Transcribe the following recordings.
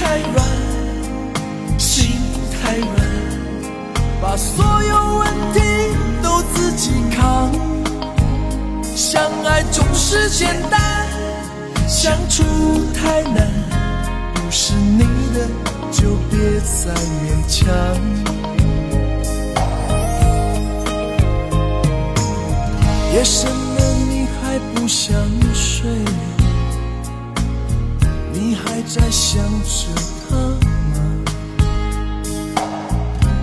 太软，心太软，把所有问题都自己扛。相爱总是简单，相处太难。不是你的就别再勉强。夜深了，你还不想睡？你还在想着他吗？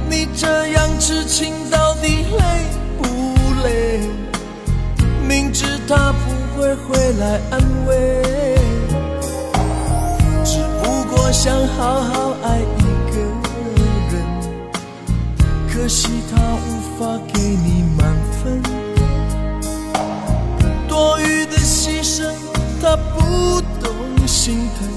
你这样痴情到底累不累？明知他不会回来安慰，只不过想好好爱一个人，可惜他无法给你满分。多余的牺牲，他不懂心疼。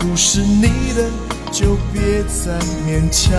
不是你的，就别再勉强。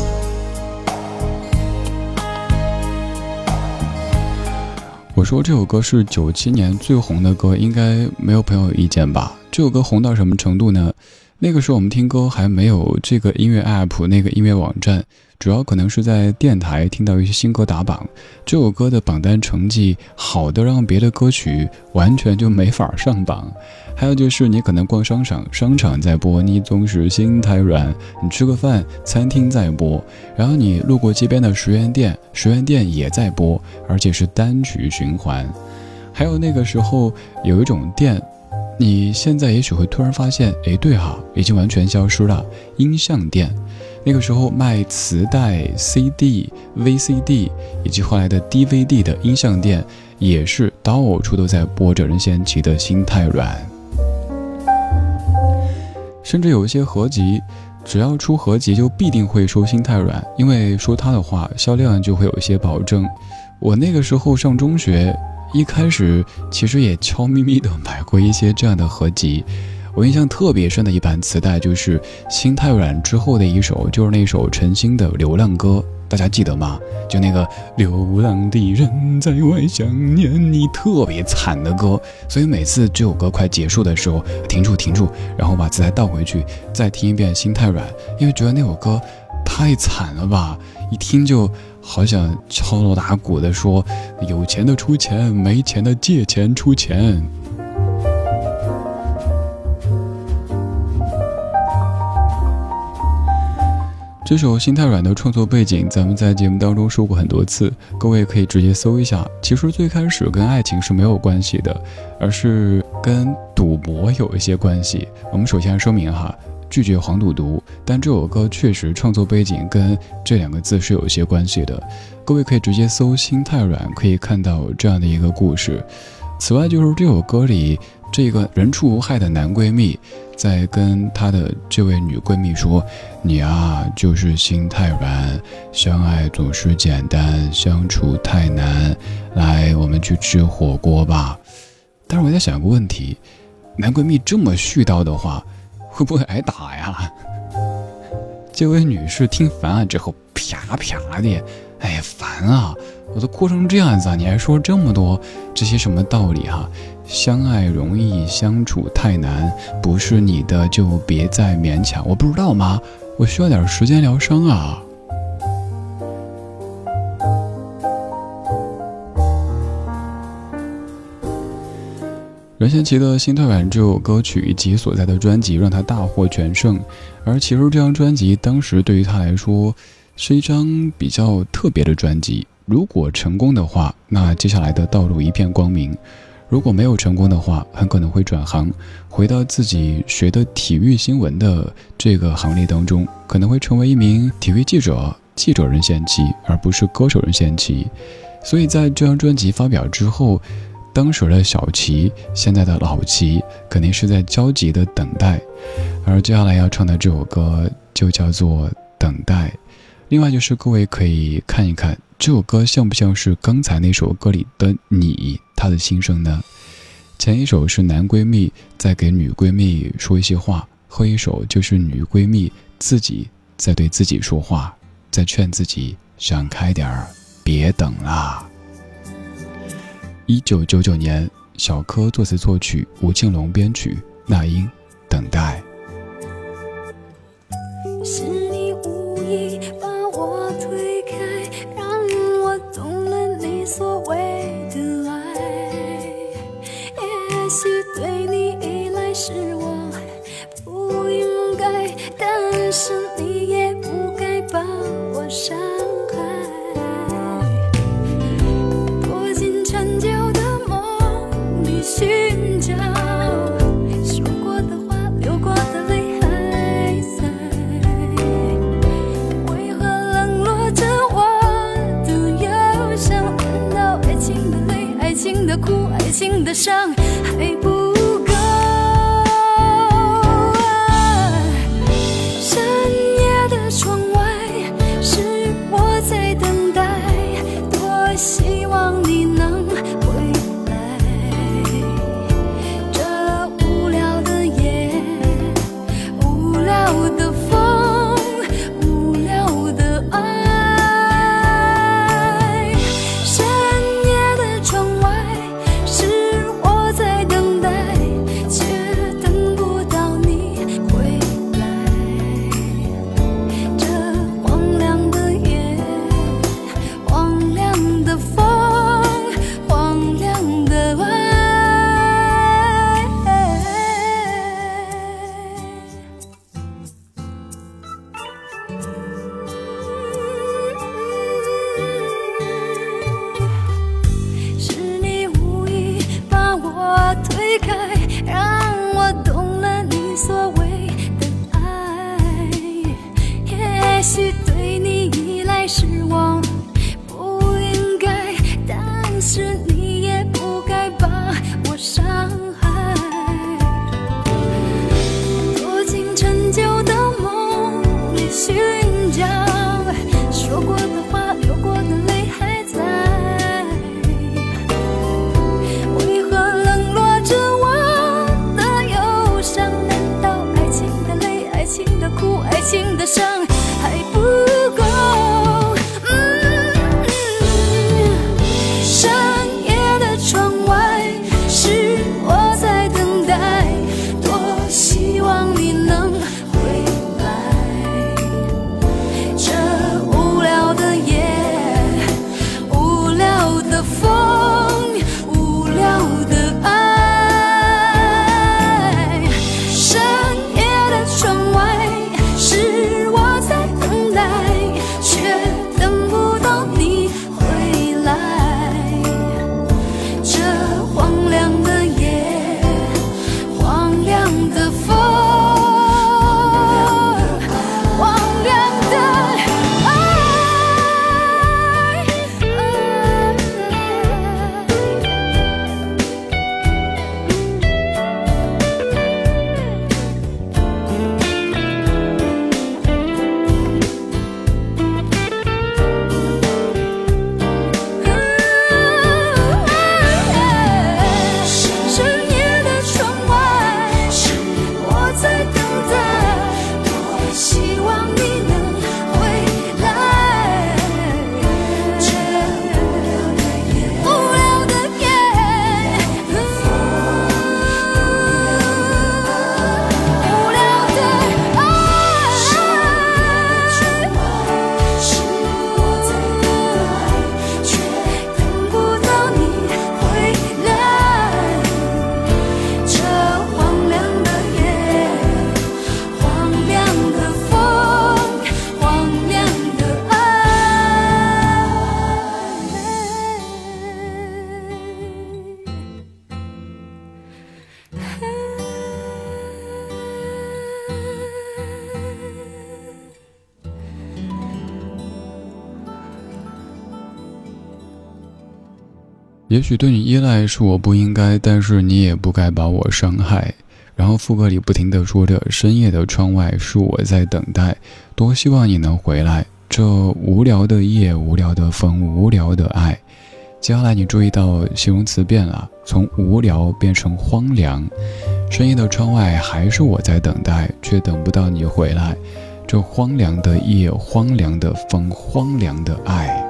我说这首歌是九七年最红的歌，应该没有朋友有意见吧？这首歌红到什么程度呢？那个时候我们听歌还没有这个音乐 app，那个音乐网站，主要可能是在电台听到一些新歌打榜。这首歌的榜单成绩好的让别的歌曲完全就没法上榜。还有就是你可能逛商场，商场在播，你总是心太软；你吃个饭，餐厅在播，然后你路过街边的十元店，十元店也在播，而且是单曲循环。还有那个时候有一种店。你现在也许会突然发现，哎，对哈，已经完全消失了。音像店，那个时候卖磁带、CD、VCD 以及后来的 DVD 的音像店，也是到处都在播着任贤齐的《心太软》。甚至有一些合集，只要出合集就必定会说《心太软》，因为说他的话，销量就会有一些保证。我那个时候上中学。一开始其实也悄咪咪的买过一些这样的合集，我印象特别深的一盘磁带就是《心太软》之后的一首，就是那首陈星的《流浪歌》，大家记得吗？就那个流浪的人在外想念你，特别惨的歌。所以每次这首歌快结束的时候，停住停住，然后把磁带倒回去，再听一遍《心太软》，因为觉得那首歌太惨了吧，一听就。好想敲锣打鼓的说：“有钱的出钱，没钱的借钱出钱。”这首《心太软》的创作背景，咱们在节目当中说过很多次，各位可以直接搜一下。其实最开始跟爱情是没有关系的，而是跟赌博有一些关系。我们首先说明哈。拒绝黄赌毒，但这首歌确实创作背景跟这两个字是有一些关系的。各位可以直接搜“心太软”，可以看到这样的一个故事。此外，就是这首歌里这个人畜无害的男闺蜜，在跟他的这位女闺蜜说：“你啊，就是心太软，相爱总是简单，相处太难。来，我们去吃火锅吧。”但是我在想一个问题，男闺蜜这么絮叨的话。会不会挨打呀？这位女士听烦了之后，啪啪的，哎呀，烦啊！我都哭成这样子，你还说这么多这些什么道理哈？相爱容易相处太难，不是你的就别再勉强。我不知道吗？我需要点时间疗伤啊。任贤齐的《心太软》这首歌曲以及所在的专辑让他大获全胜，而其实这张专辑当时对于他来说是一张比较特别的专辑。如果成功的话，那接下来的道路一片光明；如果没有成功的话，很可能会转行，回到自己学的体育新闻的这个行列当中，可能会成为一名体育记者。记者任贤齐，而不是歌手任贤齐。所以在这张专辑发表之后。当时的小齐，现在的老齐，肯定是在焦急的等待，而接下来要唱的这首歌就叫做《等待》。另外就是各位可以看一看这首歌像不像是刚才那首歌里的你他的心声呢？前一首是男闺蜜在给女闺蜜说一些话，后一首就是女闺蜜自己在对自己说话，在劝自己想开点儿，别等啦。一九九九年，小柯作词作曲，吴庆隆编曲，那英，等待。心的伤也许对你依赖是我不应该，但是你也不该把我伤害。然后副歌里不停地说着：“深夜的窗外是我在等待，多希望你能回来。”这无聊的夜，无聊的风，无聊的爱。接下来你注意到形容词变了，从无聊变成荒凉。深夜的窗外还是我在等待，却等不到你回来。这荒凉的夜，荒凉的风，荒凉的爱。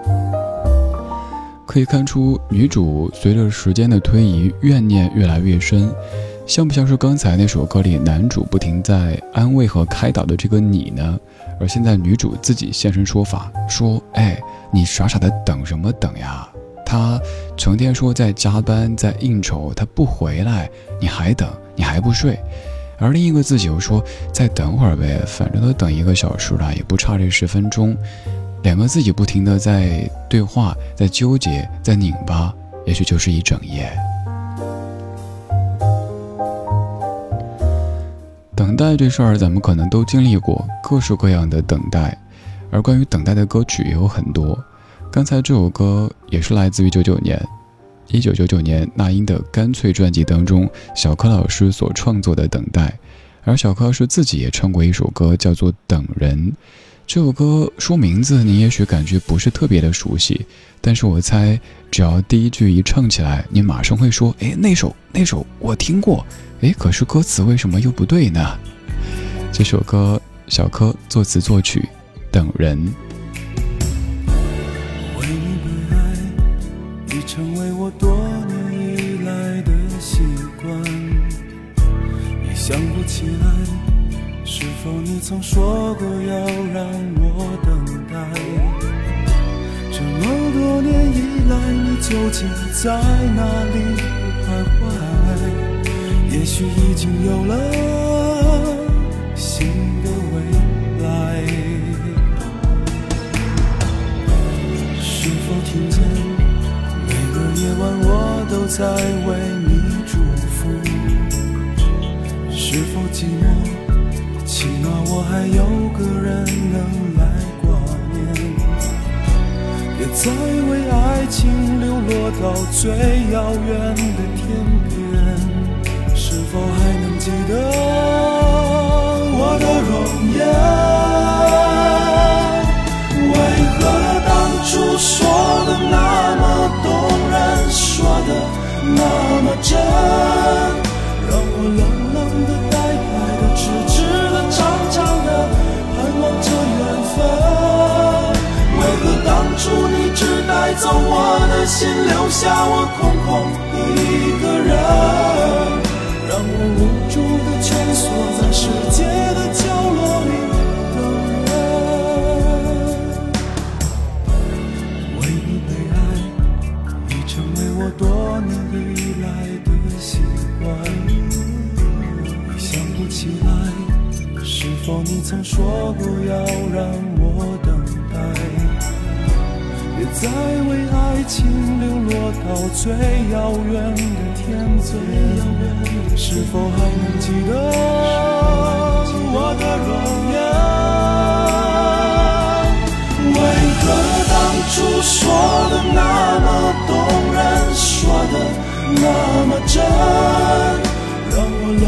可以看出，女主随着时间的推移，怨念越来越深，像不像是刚才那首歌里男主不停在安慰和开导的这个你呢？而现在女主自己现身说法，说：“哎，你傻傻的等什么等呀？他成天说在加班，在应酬，他不回来，你还等，你还不睡。”而另一个自己又说：“再等会儿呗，反正都等一个小时了，也不差这十分钟。”两个自己不停的在对话，在纠结，在拧巴，也许就是一整夜。等待这事儿，咱们可能都经历过各式各样的等待，而关于等待的歌曲也有很多。刚才这首歌也是来自于九九年，一九九九年那英的《干脆》专辑当中，小柯老师所创作的《等待》，而小柯是自己也唱过一首歌，叫做《等人》。这首歌说名字，你也许感觉不是特别的熟悉，但是我猜，只要第一句一唱起来，你马上会说：“哎，那首那首我听过。”哎，可是歌词为什么又不对呢？这首歌小柯作词作曲，《等人》。为你被爱，已成为我多年以来的习惯。想不起来，是否你曾说过要让我等待？这么多年以来，你究竟在哪里徘徊？也许已经有了新的未来。是否听见每个夜晚我都在为你祝福？是否寂寞？起码我还有个人能来挂念。别再为爱情流落到最遥远的天边。是否还能记得我的容颜？带走我的心，留下我空空一个人，让我无助的蜷缩在世界的角落里等人。为你被爱，已成为我多年以来的习惯。想不起来，是否你曾说过要让我等待？别再为情流落到最遥远的天际，是否还能记得我的容颜？为何当初说的那么动人，说的那么真，让我冷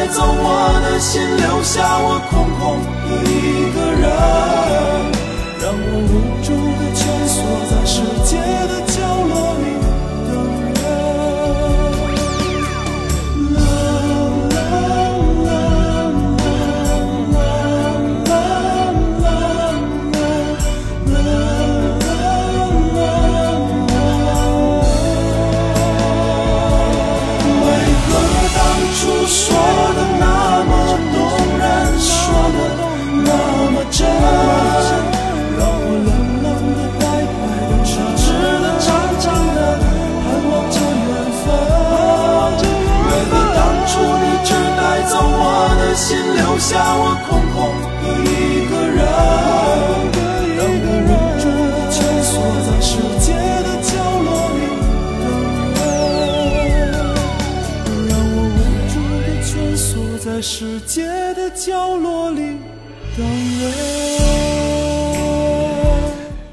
带走我的心，留下我空空的一个人，让我无助的蜷缩在世界角落里等人。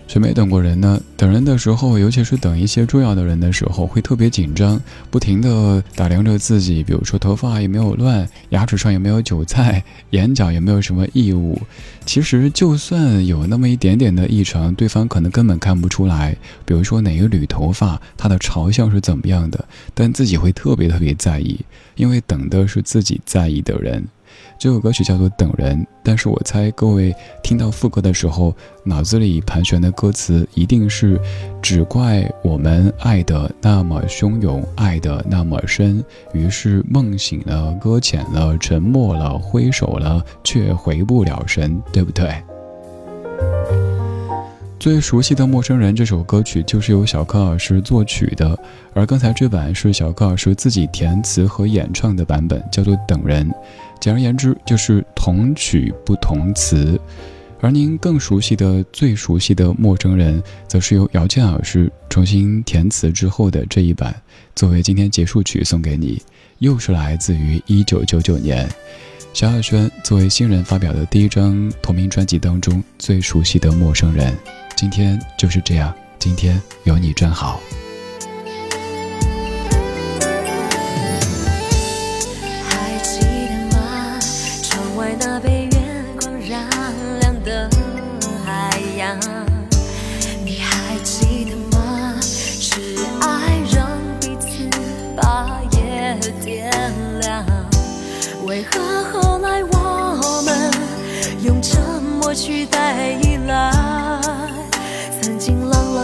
谁没等过人呢？等人的时候，尤其是等一些重要的人的时候，会特别紧张，不停地打量着自己，比如说头发有没有乱，牙齿上有没有韭菜，眼角有没有什么异物。其实就算有那么一点点的异常，对方可能根本看不出来。比如说哪一缕头发，它的朝向是怎么样的，但自己会特别特别在意，因为等的是自己在意的人。这首歌曲叫做《等人》，但是我猜各位听到副歌的时候，脑子里盘旋的歌词一定是“只怪我们爱的那么汹涌，爱的那么深，于是梦醒了，搁浅了，沉默了，挥手了，却回不了神”，对不对？最熟悉的陌生人这首歌曲就是由小柯老师作曲的，而刚才这版是小柯老师自己填词和演唱的版本，叫做《等人》。简而言之，就是同曲不同词。而您更熟悉的、最熟悉的《陌生人》，则是由姚健老师重新填词之后的这一版，作为今天结束曲送给你。又是来自于一九九九年，萧亚轩作为新人发表的第一张同名专辑当中最熟悉的《陌生人》。今天就是这样，今天有你真好。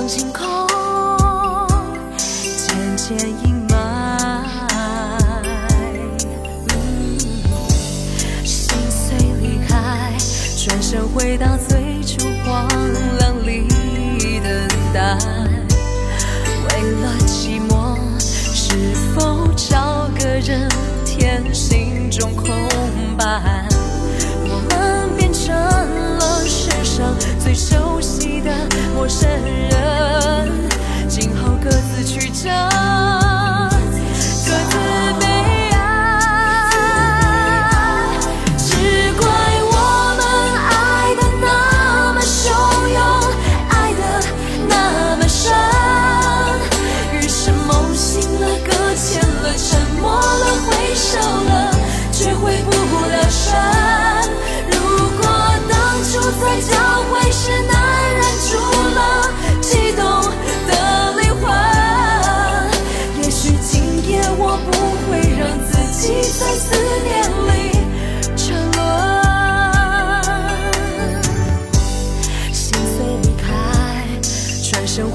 经朗朗星空渐渐阴霾，心碎离开，转身回到最初荒凉里等待。为了寂寞，是否找个人填心中空白？我们变成了世上。最熟悉的陌生人，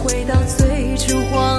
回到最初荒